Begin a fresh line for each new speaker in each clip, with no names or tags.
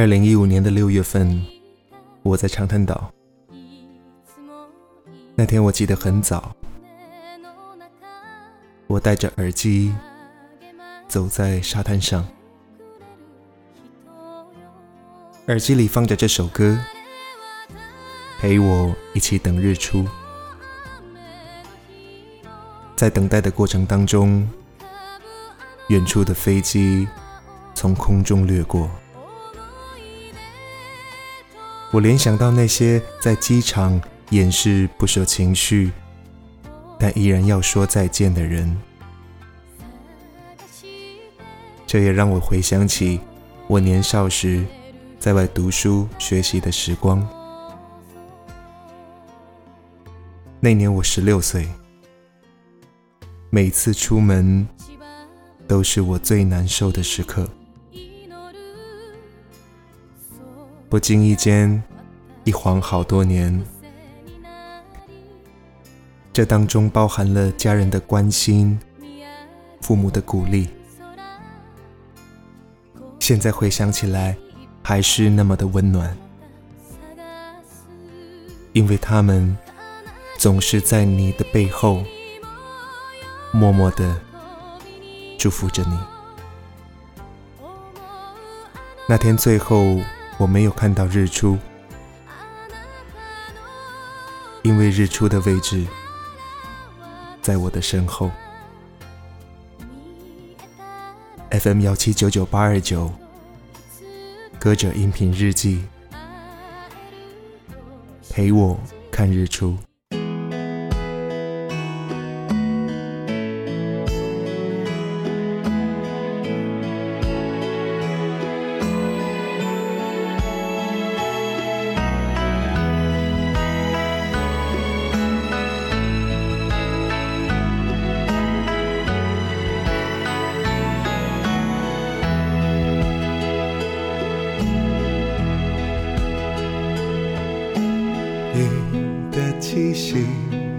二零一五年的六月份，我在长滩岛。那天我记得很早，我戴着耳机走在沙滩上，耳机里放着这首歌，陪我一起等日出。在等待的过程当中，远处的飞机从空中掠过。我联想到那些在机场掩饰不舍情绪，但依然要说再见的人，这也让我回想起我年少时在外读书学习的时光。那年我十六岁，每次出门都是我最难受的时刻。不经意间，一晃好多年。这当中包含了家人的关心，父母的鼓励。现在回想起来，还是那么的温暖，因为他们总是在你的背后，默默的祝福着你。那天最后。我没有看到日出，因为日出的位置在我的身后。FM 幺七九九八二九，歌者音频日记，陪我看日出。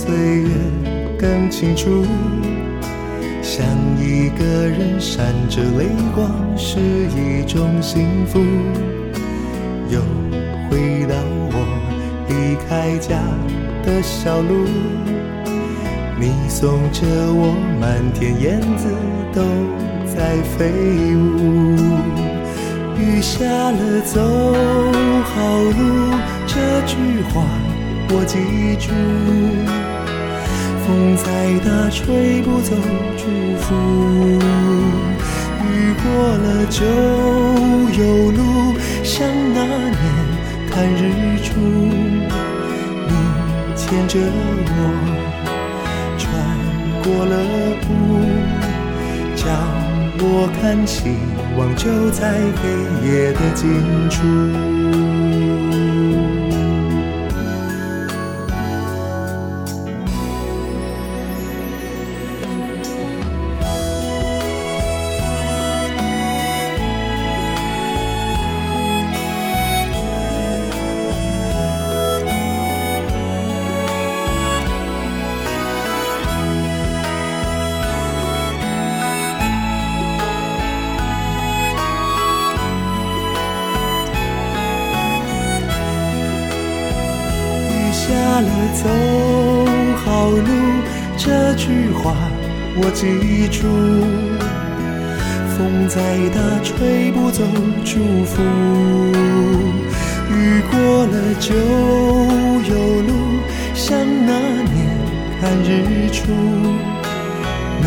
岁月更清楚，想一个人闪着泪光是一种幸福。又回到我离开家的小路，你送着我，满天燕子都在飞舞。雨下了，走好路，这句话我记住。风再大，吹不走祝福。雨过了就有路，像那年看日出。你牵着我，穿过了雾，叫我看希望就在黑夜的尽处。走好路这句话我记住，风再大，吹不走祝福。雨过了就有路，像那年看日出，你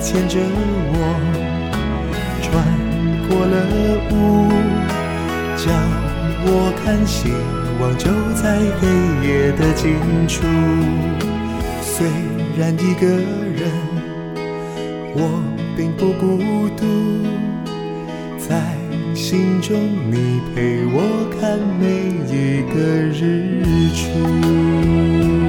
牵着我穿过了雾，叫我看希望就在黑夜的尽处。虽然一个人，我并不孤独，在心中你陪我看每一个日出。